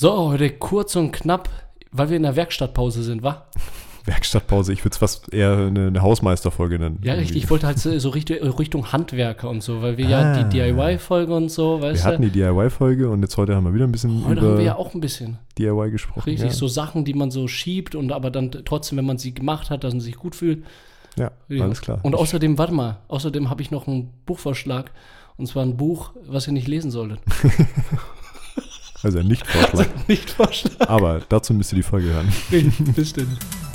So, heute kurz und knapp, weil wir in der Werkstattpause sind, wa? Werkstattpause, ich würde es fast eher eine, eine Hausmeisterfolge nennen. Ja, richtig. Ich wollte halt so, Richtung, Richtung Handwerker und so, weil wir ja Ah. die DIY-Folge und so, Wir weißt hatten du? die DIY-Folge und jetzt heute haben wir wieder ein bisschen Heute über haben wir ja auch ein bisschen. DIY gesprochen. Richtig, ja. so Sachen, die man so schiebt und aber dann trotzdem, wenn man sie gemacht hat, dass man sich gut fühlt. ja, Ja. alles klar. Und außerdem, warte mal, außerdem habe ich noch einen Buchvorschlag. Und zwar ein Buch, was ihr nicht lesen solltet. also nicht Vorschlag. nicht Vorschlag. Aber dazu müsst ihr die Folge hören. Denn. Moin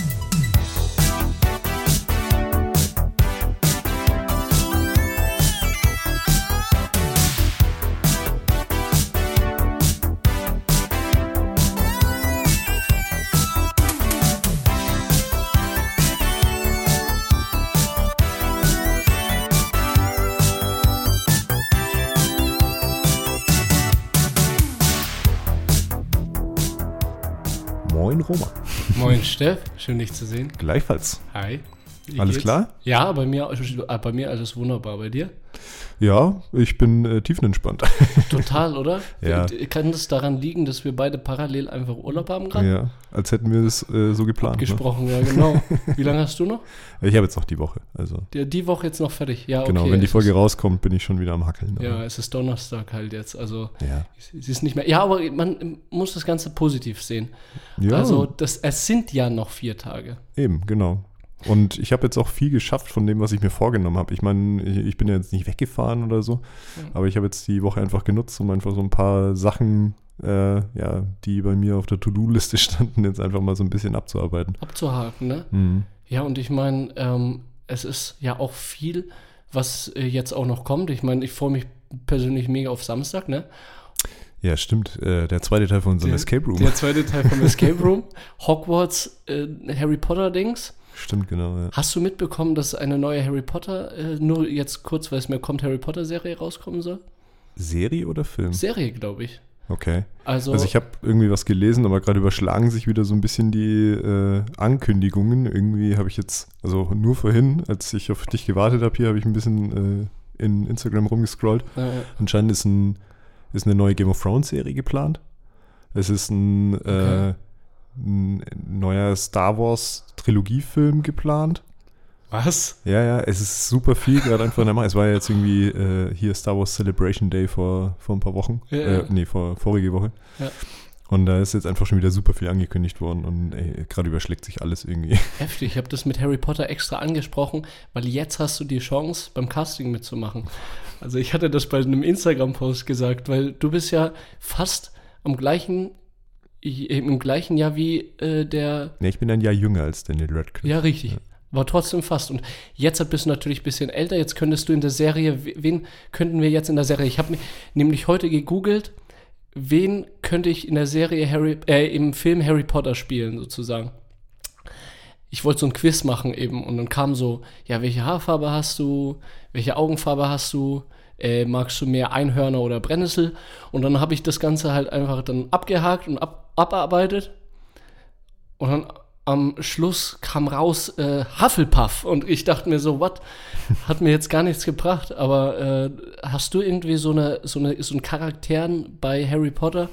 Moin Steff, schön dich zu sehen. Gleichfalls. Hi. Alles geht's? klar? Ja, bei mir, äh, bei mir alles wunderbar. Bei dir? Ja, ich bin äh, tiefenentspannt. Total, oder? Ja. Kann das daran liegen, dass wir beide parallel einfach Urlaub haben gerade? ja, als hätten wir es äh, so geplant. Ne? Gesprochen, ja, genau. Wie lange hast du noch? Ich habe jetzt noch die Woche. Also Die, die Woche jetzt noch fertig. Ja, okay. genau, wenn die Folge Ist, rauskommt, bin ich schon wieder am Hackeln. aber- ja, es ist Donnerstag halt jetzt. Also, ja. es ist nicht mehr. Ja, aber man muss das Ganze positiv sehen. ja Also, das, es sind ja noch vier Tage. eben, genau. Und ich habe jetzt auch viel geschafft von dem, was ich mir vorgenommen habe. Ich meine, ich, ich bin ja jetzt nicht weggefahren oder so, aber ich habe jetzt die Woche einfach genutzt, um einfach so ein paar Sachen, äh, ja, die bei mir auf der To-Do-Liste standen, jetzt einfach mal so ein bisschen abzuarbeiten. Abzuhaken, ne? Mhm. Ja, und ich meine, ähm, es ist ja auch viel, was äh, jetzt auch noch kommt. Ich meine, ich freue mich persönlich mega auf Samstag, ne? Ja, stimmt. Äh, der zweite Teil von unserem Der- Escape Room. Der zweite Teil vom Escape Room. Hogwarts, äh, Harry Potter-Dings. Stimmt, genau. Ja. Hast du mitbekommen, dass eine neue Harry Potter, äh, nur jetzt kurz, weil es mir kommt, Harry Potter-Serie rauskommen soll? Serie oder Film? Serie, glaube ich. Okay. Also, Also ich habe irgendwie was gelesen, aber gerade überschlagen sich wieder so ein bisschen die äh, Ankündigungen. Irgendwie habe ich jetzt, also nur vorhin, als ich auf dich gewartet habe, hier habe ich ein bisschen äh, in Instagram rumgescrollt. äh, Anscheinend ist, ein, ist eine neue Game of Thrones Serie geplant. Es ist ein, Okay. äh, ein neuer Star Wars Trilogiefilm geplant. was? Ja, ja, es ist super viel gerade einfach in der Mache. Es war ja jetzt irgendwie äh, hier Star Wars Celebration Day vor, vor ein paar Wochen. Ja, äh, ja. Nee, vor vorige Woche. Ja. Und da ist jetzt einfach schon wieder super viel angekündigt worden und gerade überschlägt sich alles irgendwie. Heftig, ich habe das mit Harry Potter extra angesprochen, weil jetzt hast du die Chance, beim Casting mitzumachen. Also ich hatte das bei einem Instagram-Post gesagt, weil du bist ja fast am gleichen, im gleichen Jahr wie äh, der, Nee, ich bin ein Jahr jünger als Daniel Radcliffe. ja richtig, war trotzdem fast. Und jetzt bist du natürlich ein bisschen älter, jetzt könntest du in der Serie, wen könnten wir jetzt in der Serie, ich habe nämlich heute gegoogelt, wen könnte ich in der Serie Harry, äh, im Film Harry Potter spielen sozusagen. Ich wollte so ein Quiz machen eben. Und dann kam so, ja, welche Haarfarbe hast du, welche Augenfarbe hast du, äh, magst du mehr Einhörner oder Brennnessel? Und dann habe ich das Ganze halt einfach dann abgehakt und ab, abarbeitet und dann am Schluss kam raus äh, Hufflepuff und ich dachte mir so, what? Hat mir jetzt gar nichts gebracht, aber äh, hast du irgendwie so eine, so eine, so einen Charakteren bei Harry Potter,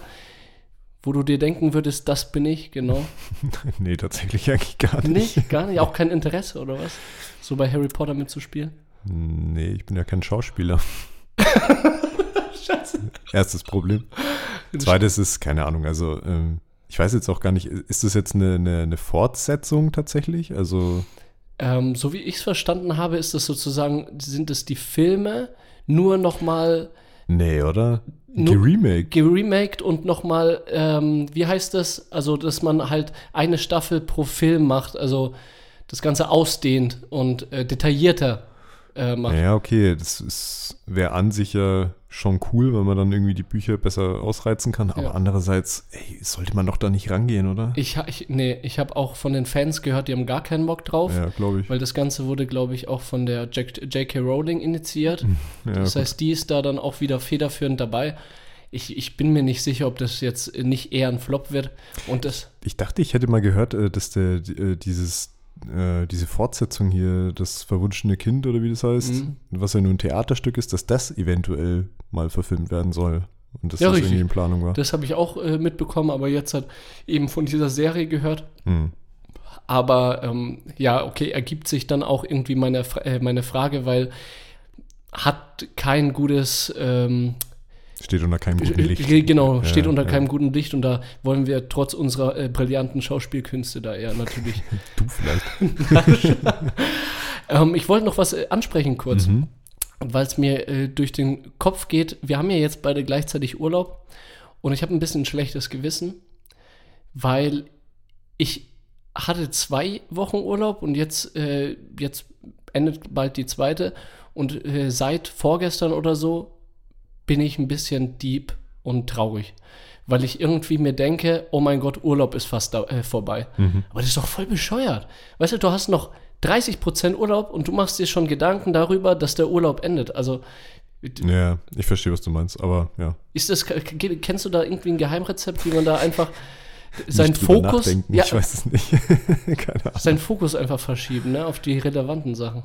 wo du dir denken würdest, das bin ich, genau? nee, tatsächlich eigentlich gar nicht. Nicht, gar nicht, auch kein Interesse oder was? So bei Harry Potter mitzuspielen? Nee, ich bin ja kein Schauspieler. Scheiße. Erstes Problem. Zweites ist, keine Ahnung, also ähm, ich weiß jetzt auch gar nicht, ist das jetzt eine, eine, eine Fortsetzung tatsächlich? Also, Ähm, so wie ich es verstanden habe, ist das sozusagen, sind es die Filme nur nochmal nee, oder? Remake. geremaked und nochmal, ähm, wie heißt das? Also, dass man halt eine Staffel pro Film macht, also das Ganze ausdehnt und äh, detaillierter äh, macht. Ja, okay, das wäre an sich ja schon cool, wenn man dann irgendwie die Bücher besser ausreizen kann. Aber Ja. andererseits, ey, sollte man doch da nicht rangehen, oder? Ich, ich, nee, ich habe auch von den Fans gehört, die haben gar keinen Bock drauf. Ja, glaube ich. Weil das Ganze wurde, glaube ich, auch von der J.K. Rowling initiiert. Ja, Das gut. heißt, die ist da dann auch wieder federführend dabei. Ich, ich bin mir nicht sicher, ob das jetzt nicht eher ein Flop wird. Und das, ich dachte, ich hätte mal gehört, äh, dass der äh, dieses äh, diese Fortsetzung hier, das verwunschene Kind oder wie das heißt, Mhm. was ja nur ein Theaterstück ist, dass das eventuell mal verfilmt werden soll. und dass Ja, das richtig. irgendwie in Planung war. Das habe ich auch äh, mitbekommen, aber jetzt hat eben von dieser Serie gehört. Hm. Aber ähm, ja, okay, ergibt sich dann auch irgendwie meine, äh, meine Frage, weil hat kein gutes, ähm, Steht unter keinem guten Licht. äh, genau, Ja, steht unter ja. keinem guten Licht und da wollen wir trotz unserer äh, brillanten Schauspielkünste da eher natürlich. Du vielleicht. ähm, ich wollte noch was äh, ansprechen kurz, Mhm. weil es mir äh, durch den Kopf geht. Wir haben ja jetzt beide gleichzeitig Urlaub und ich habe ein bisschen ein schlechtes Gewissen, weil ich hatte zwei Wochen Urlaub und jetzt, äh, jetzt endet bald die zweite und äh, seit vorgestern oder so bin ich ein bisschen deep und traurig, weil ich irgendwie mir denke, oh mein Gott, Urlaub ist fast da, äh, vorbei. Aber das ist doch voll bescheuert. Weißt du, du hast noch 30% Urlaub und du machst dir schon Gedanken darüber, dass der Urlaub endet. Also Ja, ich verstehe, was du meinst, aber ja. ist das, kennst du da irgendwie ein Geheimrezept, wie man da einfach seinen Fokus, ja, Ich weiß es nicht. Keine Ahnung. seinen Fokus einfach verschieben, ne, auf die relevanten Sachen.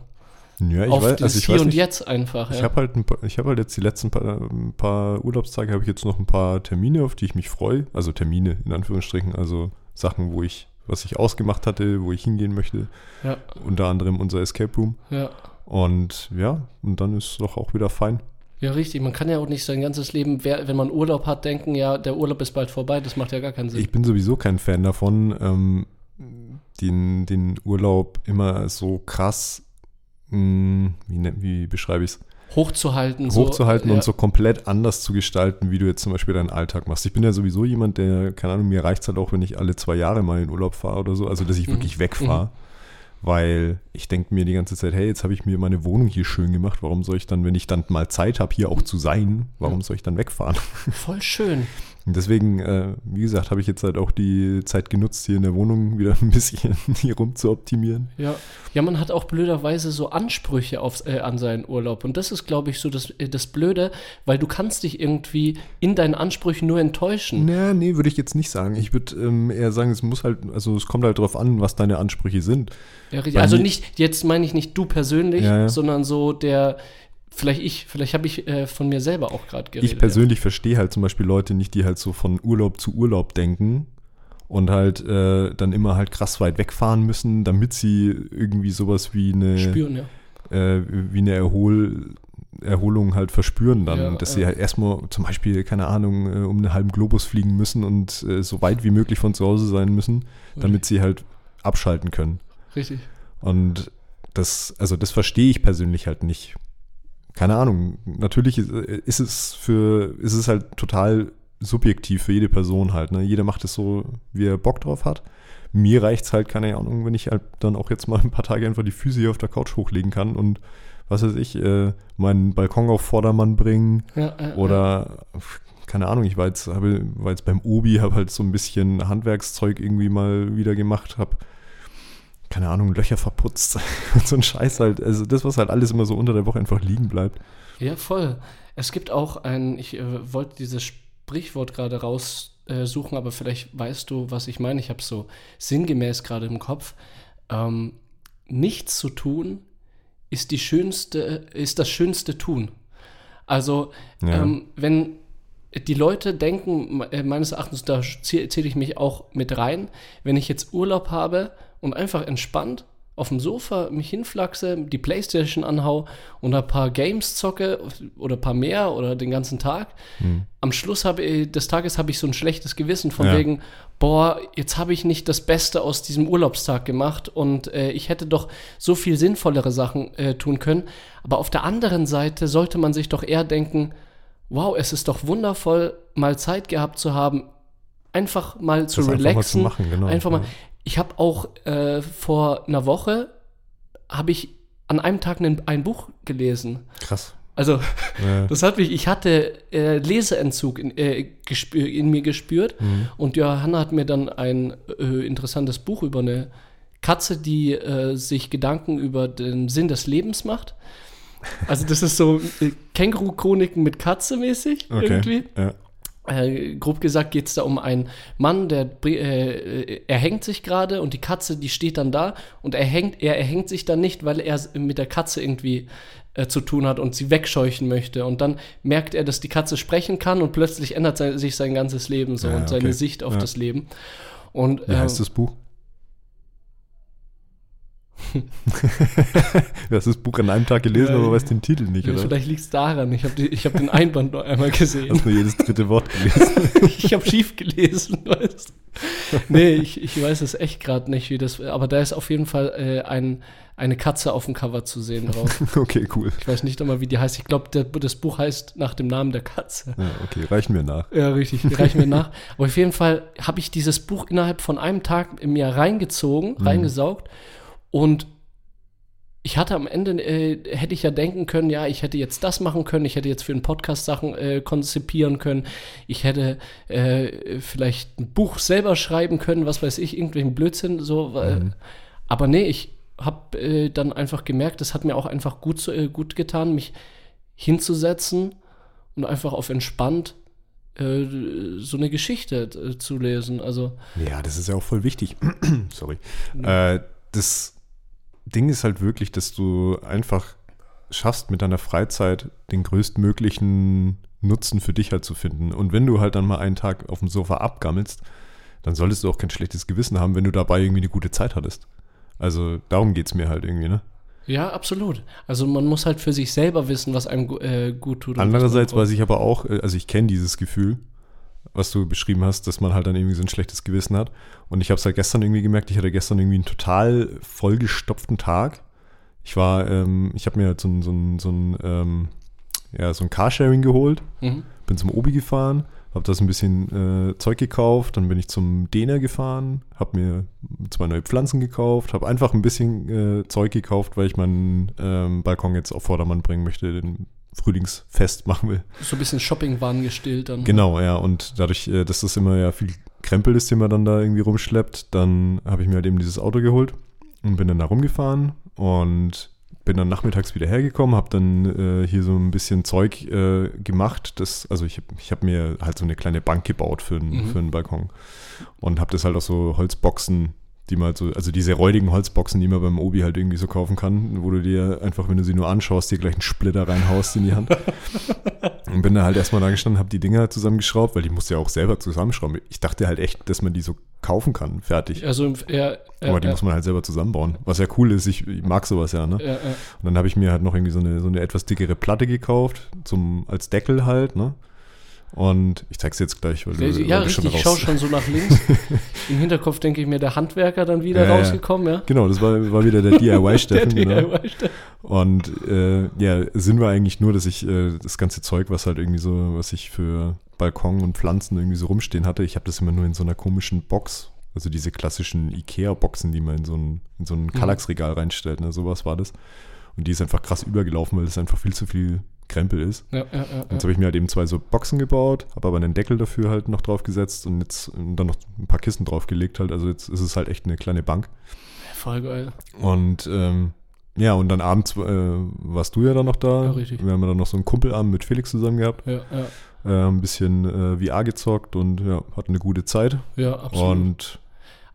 Ja, ich auf weiß, das also ich Hier weiß und nicht. Jetzt einfach. Ich Ja. habe halt, ein paar, ich habe halt jetzt die letzten paar, paar Urlaubstage, habe ich jetzt noch ein paar Termine, auf die ich mich freue. Also Termine in Anführungsstrichen, also Sachen, wo ich, was ich ausgemacht hatte, wo ich hingehen möchte. Ja, Unter anderem unser Escape Room. ja. Und ja, und dann ist es doch auch wieder fein. Ja, richtig. Man kann ja auch nicht sein ganzes Leben, wenn man Urlaub hat, denken, ja, der Urlaub ist bald vorbei. Das macht ja gar keinen Sinn. Ich bin sowieso kein Fan davon, ähm, den, den Urlaub immer so krass, mh, wie, ne- wie beschreibe ich es? hochzuhalten. hochzuhalten so, und so komplett anders zu gestalten, wie du jetzt zum Beispiel deinen Alltag machst. Ich bin ja sowieso jemand, der, keine Ahnung, mir reicht es halt auch, wenn ich alle zwei Jahre mal in Urlaub fahre oder so, also dass ich Mhm. wirklich wegfahre. Weil ich denke mir die ganze Zeit, hey, jetzt habe ich mir meine Wohnung hier schön gemacht, warum soll ich dann, wenn ich dann mal Zeit habe, hier auch zu sein, warum soll ich dann wegfahren? Voll schön. Deswegen, äh, wie gesagt, habe ich jetzt halt auch die Zeit genutzt, hier in der Wohnung wieder ein bisschen hier rum zu optimieren. Ja. ja, man hat auch blöderweise so Ansprüche auf, äh, an seinen Urlaub. Und das ist, glaube ich, so das, äh, das Blöde, weil du kannst dich irgendwie in deinen Ansprüchen nur enttäuschen. Naja, nee, würde ich jetzt nicht sagen. Ich würde ähm, eher sagen, es muss halt, also es kommt halt drauf an, was deine Ansprüche sind. Ja, richtig. Also nicht, jetzt meine ich nicht du persönlich, Ja, ja. sondern so der, vielleicht ich, vielleicht habe ich äh, von mir selber auch gerade geredet. Ich persönlich verstehe halt zum Beispiel Leute nicht, die halt so von Urlaub zu Urlaub denken und halt äh, dann immer halt krass weit wegfahren müssen, damit sie irgendwie sowas wie ja. eine, spüren, ja. äh, wie eine Erhol, Erholung halt verspüren dann, Ja, dass ja. sie halt erstmal zum Beispiel, keine Ahnung, äh, um einen halben Globus fliegen müssen und äh, so weit wie möglich von zu Hause sein müssen, damit sie halt abschalten können. Richtig. Und das, also das verstehe ich persönlich halt nicht. Keine Ahnung. Natürlich ist, es für, ist es halt total subjektiv für jede Person halt. Ne? Jeder macht es so, wie er Bock drauf hat. Mir reicht es halt, keine Ahnung, wenn ich halt dann auch jetzt mal ein paar Tage einfach die Füße hier auf der Couch hochlegen kann und was weiß ich, äh, meinen Balkon auf Vordermann bringen Ja, äh, oder keine Ahnung, ich war jetzt, habe, war jetzt beim Obi, habe halt so ein bisschen Handwerkszeug irgendwie mal wieder gemacht, habe keine Ahnung, Löcher verputzt und so ein Scheiß halt. Also das, was halt alles immer so unter der Woche einfach liegen bleibt. Ja, voll. Es gibt auch ein, ich äh, wollte dieses Sprichwort gerade raussuchen, aber vielleicht weißt du, was ich meine. Ich habe so sinngemäß gerade im Kopf. Ähm, nichts zu tun ist die schönste, ist das schönste Tun. Also, Ja. ähm, wenn die Leute denken, äh, meines Erachtens, da zäh- zähle ich mich auch mit rein, wenn ich jetzt Urlaub habe und einfach entspannt auf dem Sofa mich hinflachse, die Playstation anhau und ein paar Games zocke oder ein paar mehr oder den ganzen Tag. Am Schluss habe ich, des Tages habe ich so ein schlechtes Gewissen von Ja. wegen, boah, jetzt habe ich nicht das Beste aus diesem Urlaubstag gemacht und äh, ich hätte doch so viel sinnvollere Sachen äh, tun können. Aber auf der anderen Seite sollte man sich doch eher denken, wow, es ist doch wundervoll, mal Zeit gehabt zu haben, einfach mal zu Das einfach mal relaxen. zu machen, genau. Einfach mal. Ja. Ich habe auch äh, vor einer Woche habe ich an einem Tag ein, ein Buch gelesen. Krass. Also Ja. das hat mich, ich hatte äh, Leseentzug in, äh, gespür, in mir gespürt Mhm. und Johanna hat mir dann ein äh, interessantes Buch über eine Katze, die äh, sich Gedanken über den Sinn des Lebens macht. Also das ist so äh, Känguru-Chroniken mit Katze mäßig irgendwie. Ja. Äh, grob gesagt geht es da um einen Mann, der äh, er hängt sich gerade und die Katze, die steht dann da und er hängt, er erhängt sich dann nicht, weil er mit der Katze irgendwie äh, zu tun hat und sie wegscheuchen möchte. Und dann merkt er, dass die Katze sprechen kann und plötzlich ändert sein, sich sein ganzes Leben so Ja, und seine okay. Sicht auf Ja. das Leben. Und Wie heißt äh, das Buch? du hast das Buch an einem Tag gelesen, Ja, aber weißt den Titel nicht, oder? vielleicht liegt es daran. Ich habe hab den Einband noch einmal gesehen. Hast nur jedes dritte Wort gelesen. ich habe schief gelesen, weißt du? Nee, ich, ich weiß es echt gerade nicht, wie das. Aber da ist auf jeden Fall äh, ein, eine Katze auf dem Cover zu sehen drauf. okay, cool. Ich weiß nicht einmal, wie die heißt. Ich glaube, das Buch heißt nach dem Namen der Katze. Ja, okay, reichen wir nach. Ja, richtig, reichen wir nach. Aber auf jeden Fall habe ich dieses Buch innerhalb von einem Tag in mir reingezogen, Mhm. reingesaugt und ich hatte am Ende, äh, hätte ich ja denken können, ja, ich hätte jetzt das machen können, ich hätte jetzt für einen Podcast Sachen äh, konzipieren können, ich hätte äh, vielleicht ein Buch selber schreiben können, was weiß ich, irgendwelchen Blödsinn, so. Mhm. Aber nee, ich habe äh, dann einfach gemerkt, es hat mir auch einfach gut, so, äh, gut getan, mich hinzusetzen und einfach auf entspannt äh, so eine Geschichte zu lesen. Also, Ja, das ist ja auch voll wichtig. Sorry. Das Ding ist halt wirklich, dass du einfach schaffst, mit deiner Freizeit den größtmöglichen Nutzen für dich halt zu finden. Und wenn du halt dann mal einen Tag auf dem Sofa abgammelst, dann solltest du auch kein schlechtes Gewissen haben, wenn du dabei irgendwie eine gute Zeit hattest. Also darum geht es mir halt irgendwie, ne? ja, absolut. Also man muss halt für sich selber wissen, was einem äh, gut tut. Andererseits weiß ich aber auch, äh, also ich kenne dieses Gefühl, was du beschrieben hast, dass man halt dann irgendwie so ein schlechtes Gewissen hat. Und ich habe es halt gestern irgendwie gemerkt, ich hatte gestern irgendwie einen total vollgestopften Tag. Ich war, ähm, ich habe mir halt so ein, so ein, so ein, ähm, ja, so ein Carsharing geholt, Mhm. bin zum Obi gefahren, habe das ein bisschen äh, Zeug gekauft, dann bin ich zum Däner gefahren, habe mir zwei neue Pflanzen gekauft, habe einfach ein bisschen äh, Zeug gekauft, weil ich meinen ähm, Balkon jetzt auf Vordermann bringen möchte, den Frühlingsfest machen will. So ein bisschen Shoppingwahn gestillt dann. Genau, ja, und dadurch, äh, dass das immer ja viel Krempel ist, den man dann da irgendwie rumschleppt, dann habe ich mir halt eben dieses Auto geholt und bin dann da rumgefahren und bin dann nachmittags wieder hergekommen, habe dann äh, hier so ein bisschen Zeug äh, gemacht. Das, also ich, hab- ich habe mir halt so eine kleine Bank gebaut für, einen Mhm. für einen Balkon und habe das halt aus so Holzboxen, die man halt so, also diese räudigen Holzboxen, die man beim Obi halt irgendwie so kaufen kann, wo du dir einfach, wenn du sie nur anschaust, dir gleich einen Splitter reinhaust in die Hand. Und bin da halt erstmal da gestanden, habe die Dinger zusammengeschraubt, weil die musste ja auch selber zusammenschrauben. Ich dachte halt echt, dass man die so kaufen kann, fertig. Also, ja, ja, Aber die ja, muss man halt selber zusammenbauen. Was ja cool ist, ich, ich mag sowas ja, ne? Und dann habe ich mir halt noch irgendwie so eine, so eine etwas dickere Platte gekauft, zum, als Deckel halt, ne? Und ich zeig's jetzt gleich, weil du, Ja, weil du richtig, ich schaue schon so nach links. Im Hinterkopf denke ich mir, der Handwerker dann wieder Ja, rausgekommen, ja. Genau, das war, war wieder der DIY-Steffen, genau. Und äh, ja, Sinn war eigentlich nur, dass ich äh, das ganze Zeug, was halt irgendwie so, was ich für Balkon und Pflanzen irgendwie so rumstehen hatte, ich habe das immer nur in so einer komischen Box, also diese klassischen Ikea-Boxen, die man in so ein, in so ein Kallax-Regal reinstellt, ne, sowas war das. Und die ist einfach krass übergelaufen, weil es einfach viel zu viel Krempel ist. Ja, ja, ja. Jetzt habe ich mir halt eben zwei so Boxen gebaut, habe aber einen Deckel dafür halt noch drauf gesetzt und jetzt und dann noch ein paar Kissen draufgelegt halt. Also jetzt ist es halt echt eine kleine Bank. Voll geil. Und ähm, ja, und dann abends äh, warst du ja dann noch da. Ja, richtig. Wir haben ja dann noch so einen Kumpelabend mit Felix zusammen gehabt, Ja, ja, äh, ein bisschen äh, VR gezockt und ja, hatten eine gute Zeit. ja absolut. Und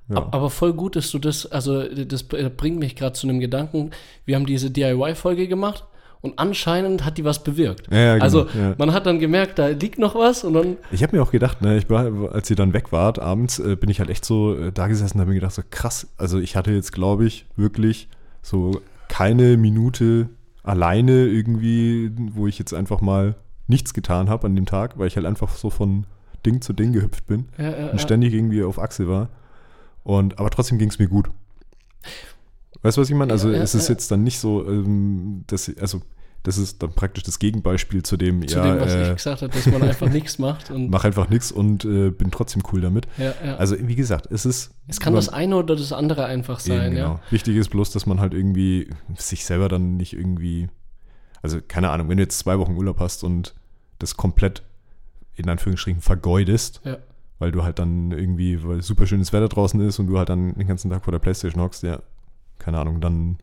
ja, Ab- Aber voll gut, dass du das, also das bringt mich gerade zu einem Gedanken. Wir haben diese DIY-Folge gemacht und anscheinend hat die was bewirkt. Ja, ja, genau, also ja. man hat dann gemerkt, da liegt noch was und dann, ich habe mir auch gedacht, ne, ich war, als ihr dann weg wart abends, äh, bin ich halt echt so äh, da gesessen und habe mir gedacht, so krass, also ich hatte jetzt, glaube ich, wirklich so keine Minute alleine irgendwie, wo ich jetzt einfach mal nichts getan habe an dem Tag, weil ich halt einfach so von Ding zu Ding gehüpft bin. und ständig irgendwie auf Achse war. Und, aber trotzdem ging es mir gut. Weißt du, was ich meine? Also Ja, ja, es ist ja. jetzt dann nicht so, ähm, dass, also das ist dann praktisch das Gegenbeispiel zu dem, zu ja, dem, was äh, ich gesagt habe, dass man einfach nichts macht. Und, mach einfach nichts und äh, bin trotzdem cool damit. ja, ja. Also wie gesagt, es ist... es kann das eine oder das andere einfach sein, genau. ja. Wichtig ist bloß, dass man halt irgendwie sich selber dann nicht irgendwie, also keine Ahnung, wenn du jetzt zwei Wochen Urlaub hast und das komplett in Anführungsstrichen vergeudest, Ja, weil du halt dann irgendwie, weil super schönes Wetter draußen ist und du halt dann den ganzen Tag vor der Playstation hockst, ja, keine Ahnung, dann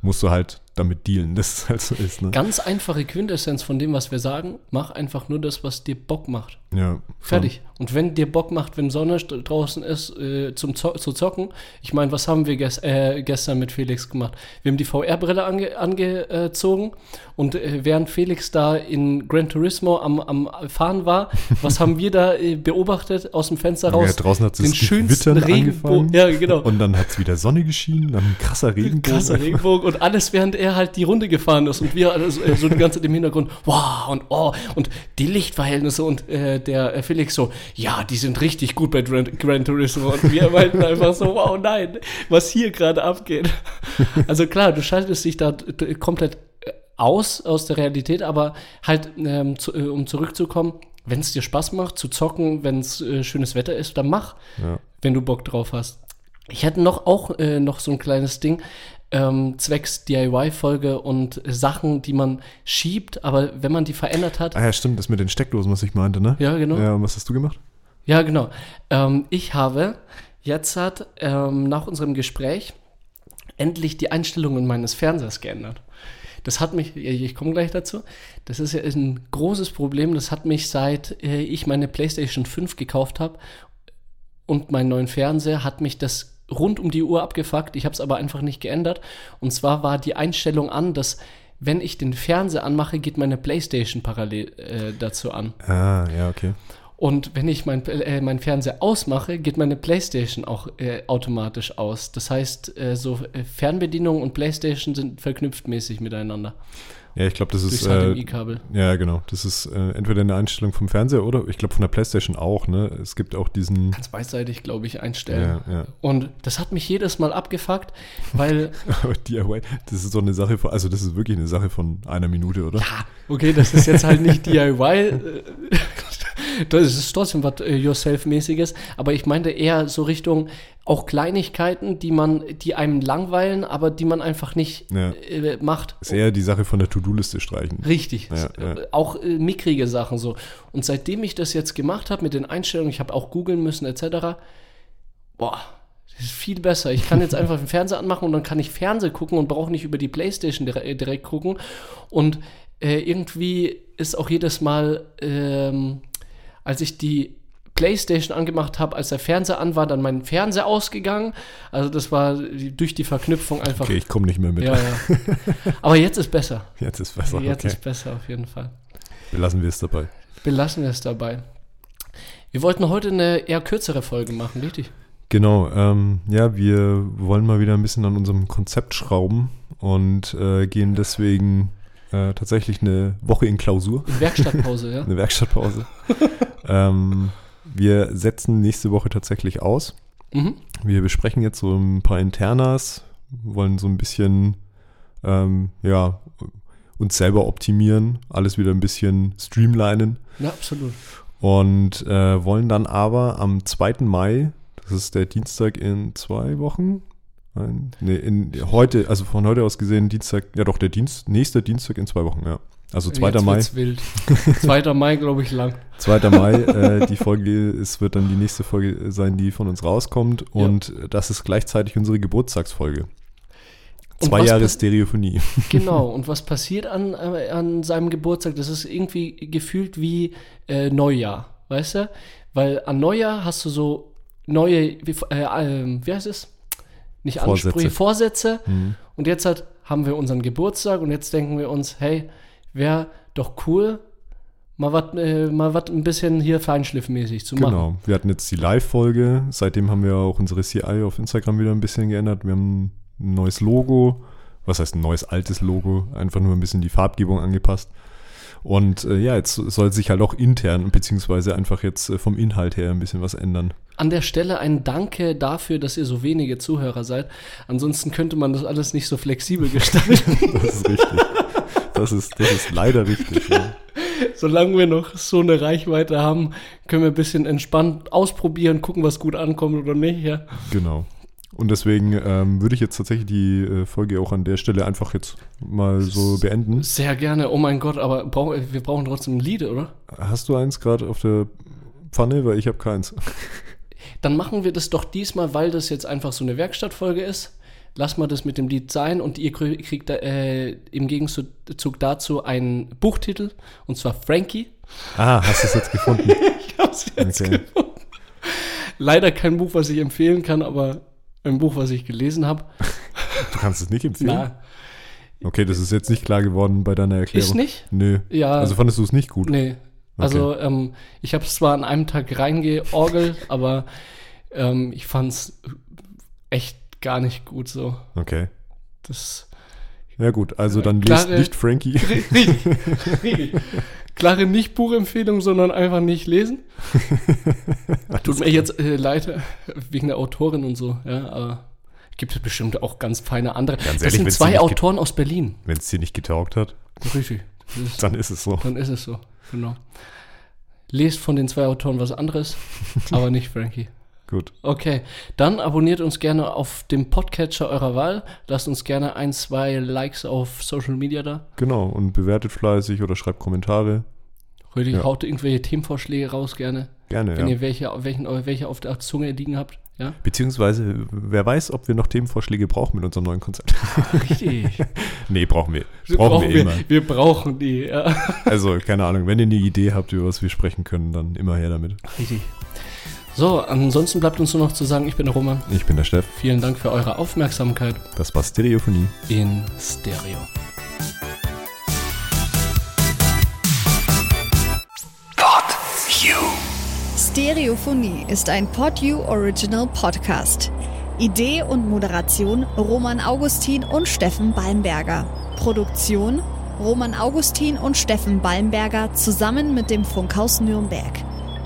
musst du halt damit dealen, dass es halt so ist. Ne? Ganz einfache Quintessenz von dem, was wir sagen. Mach einfach nur das, was dir Bock macht. Ja, Fertig. Und wenn dir Bock macht, wenn Sonne draußen ist, äh, zum Zo zu zocken, ich meine, was haben wir ges äh, gestern mit Felix gemacht? Wir haben die VR-Brille ange angezogen und äh, während Felix da in Gran Turismo am, am Fahren war, was haben wir da äh, beobachtet aus dem Fenster raus? Ja, draußen hat es den schönsten Regenbogen. Ja, genau. Und dann hat es wieder Sonne geschienen, dann ein krasser Regenbogen. Krasser Regenbogen und alles, während er halt die Runde gefahren ist und wir also, so die ganze Zeit im Hintergrund, wow und oh und die Lichtverhältnisse und äh, der äh, Felix so, ja, die sind richtig gut bei Gran, Gran Turismo und wir meinten einfach so, wow, nein, was hier gerade abgeht. Also klar, du schaltest dich da komplett äh, aus aus der Realität, aber halt, ähm, zu, äh, um zurückzukommen, wenn es dir Spaß macht zu zocken, wenn es äh, schönes Wetter ist, dann mach Ja. wenn du Bock drauf hast. Ich hätte noch auch äh, noch so ein kleines Ding ähm, zwecks DIY-Folge und Sachen, die man schiebt, aber wenn man die verändert hat. Ah ja, stimmt, das mit den Steckdosen, was ich meinte, ne? Ja, genau. Ja, und was hast du gemacht? Ja, genau. Ähm, ich habe jetzt hat ähm, nach unserem Gespräch endlich die Einstellungen meines Fernsehers geändert. Das hat mich, ich komme gleich dazu, das ist ja ein großes Problem, das hat mich seit äh, ich meine PlayStation 5 gekauft habe und meinen neuen Fernseher, hat mich das rund um die Uhr abgefuckt. Ich habe es aber einfach nicht geändert. Und zwar war die Einstellung an, dass wenn ich den Fernseher anmache, geht meine PlayStation parallel äh, dazu an. Ah, ja, okay. Und wenn ich mein, äh, mein Fernseher ausmache, geht meine Playstation auch äh, automatisch aus. Das heißt, äh, so äh, Fernbedienung und Playstation sind verknüpft mäßig miteinander. Ja, ich glaube, das ist. Äh, HDMI-Kabel. ja, genau. Das ist äh, entweder eine Einstellung vom Fernseher oder ich glaube von der Playstation auch, ne? Es gibt auch diesen. Ganz beidseitig, glaube ich, einstellen. Ja, ja. Und das hat mich jedes Mal abgefuckt, weil, Aber DIY, das ist so eine Sache von, also das ist wirklich eine Sache von einer Minute, oder? ja, okay, das ist jetzt halt nicht DIY. Äh, Das ist trotzdem was äh, Yourself-mäßiges, aber ich meinte eher so Richtung auch Kleinigkeiten, die man, die einem langweilen, aber die man einfach nicht Ja. äh, macht. Ist eher die Sache von der To-Do-Liste streichen. Richtig. Ja, Äh, ja. Auch äh, mickrige Sachen so. Und seitdem ich das jetzt gemacht habe mit den Einstellungen, ich habe auch googeln müssen etc., boah, das ist viel besser. Ich kann jetzt einfach den Fernseher anmachen und dann kann ich Fernseh gucken und brauche nicht über die Playstation dire äh, direkt gucken. Und äh, irgendwie ist auch jedes Mal, ähm, als ich die Playstation angemacht habe, als der Fernseher an war, dann mein Fernseher ausgegangen. Also das war durch die Verknüpfung einfach. Okay, ich komme nicht mehr mit. Ja, ja. Aber jetzt ist besser. Jetzt ist besser. Jetzt okay. ist besser auf jeden Fall. Belassen wir es dabei. Belassen wir es dabei. Wir wollten heute eine eher kürzere Folge machen, richtig? Genau, ähm, ja, wir wollen mal wieder ein bisschen an unserem Konzept schrauben und äh, gehen deswegen äh, tatsächlich eine Woche in Klausur, In Werkstattpause, ja? eine Werkstattpause. Ähm, wir setzen nächste Woche tatsächlich aus. Mhm. Wir besprechen jetzt so ein paar Internas, wollen so ein bisschen, ähm, ja, uns selber optimieren, alles wieder ein bisschen streamlinen Ja, absolut. und äh, wollen dann aber am 2. Mai, das ist der Dienstag in zwei Wochen, Nein, nee, in, heute, also von heute aus gesehen, Dienstag, ja doch, der Dienst, nächster Dienstag in zwei Wochen, ja. Also 2. Jetzt Mai. wild. 2. Mai, glaube ich, lang. 2. Mai, äh, die Folge, es wird dann die nächste Folge sein, die von uns rauskommt. Und das ist gleichzeitig unsere Geburtstagsfolge. Zwei Jahre Stereophonie. Genau. Und was passiert an, äh, an seinem Geburtstag? Das ist irgendwie gefühlt wie äh, Neujahr, weißt du? Weil an Neujahr hast du so neue, wie, äh, ähm, wie heißt es? Nicht Vorsätze. Ansprüche, Vorsätze. Mhm. Und jetzt halt haben wir unseren Geburtstag und jetzt denken wir uns, hey, wäre doch cool, mal was äh, mal wat ein bisschen hier feinschliffmäßig zu machen. Genau. Wir hatten jetzt die Live-Folge. Seitdem haben wir auch unsere CI auf Instagram wieder ein bisschen geändert. Wir haben ein neues Logo. Was heißt ein neues, altes Logo? Einfach nur ein bisschen die Farbgebung angepasst. Und äh, ja, jetzt soll sich halt auch intern, beziehungsweise einfach jetzt äh, vom Inhalt her ein bisschen was ändern. An der Stelle ein Danke dafür, dass ihr so wenige Zuhörer seid. Ansonsten könnte man das alles nicht so flexibel gestalten. Das ist richtig. Das ist, das ist leider richtig. Ja. Solange wir noch so eine Reichweite haben, können wir ein bisschen entspannt ausprobieren, gucken, was gut ankommt oder nicht. Ja. Genau. Und deswegen ähm, würde ich jetzt tatsächlich die äh, Folge auch an der Stelle einfach jetzt mal so beenden. Sehr gerne. Oh mein Gott, aber brauch, wir brauchen trotzdem ein Lied, oder? Hast du eins gerade auf der Pfanne? Weil ich habe keins. Dann machen wir das doch diesmal, weil das jetzt einfach so eine Werkstattfolge ist, lass mal das mit dem Lied sein und ihr kriegt äh, im Gegenzug dazu einen Buchtitel und zwar Frankie. Ah, hast du es jetzt gefunden? Ich hab's jetzt Okay. gefunden. Leider kein Buch, was ich empfehlen kann, aber ein Buch, was ich gelesen habe. Du kannst es nicht empfehlen? Na, Okay, das ist jetzt nicht klar geworden bei deiner Erklärung. ist nicht? Nö. Ja. Also fandest du es nicht gut? Nee. Also ähm, ich habe es zwar an einem Tag reingeorgelt, aber ähm, ich fand's echt gar nicht gut so. Okay. Das Ja gut, also dann lest Klare- nicht Frankie. richtig, richtig. Klare nicht Buchempfehlung, sondern einfach nicht lesen. Tut mir jetzt äh, leid äh, wegen der Autorin und so, ja, aber gibt es bestimmt auch ganz feine andere. Ganz das ehrlich, sind wenn's dir zwei Autoren aus Berlin. Wenn es dir nicht getaugt hat, Richtig. Das ist, dann ist es so. dann ist es so, genau. Lest von den zwei Autoren was anderes, aber nicht Frankie. Gut. Okay, dann abonniert uns gerne auf dem Podcatcher eurer Wahl. Lasst uns gerne ein, zwei Likes auf Social Media da. Genau. Und bewertet fleißig oder schreibt Kommentare. Richtig, Ja. haut irgendwelche Themenvorschläge raus gerne. Gerne, Wenn ja. ihr welche, welchen, welche auf der Zunge liegen habt. Ja? Beziehungsweise, wer weiß, ob wir noch Themenvorschläge brauchen mit unserem neuen Konzept. Richtig. nee, brauchen wir. Brauchen, wir immer. Wir brauchen die, ja. Also, keine Ahnung, wenn ihr eine Idee habt, über was wir sprechen können, dann immer her damit. Richtig. So, ansonsten bleibt uns nur noch zu sagen, ich bin der Roman. Ich bin der Steff. Vielen Dank für eure Aufmerksamkeit Das war Stereophonie. in Stereo. Stereophonie ist ein PodU Original Podcast. Idee und Moderation Roman Augustin und Steffen Balmberger. Produktion Roman Augustin und Steffen Balmberger zusammen mit dem Funkhaus Nürnberg.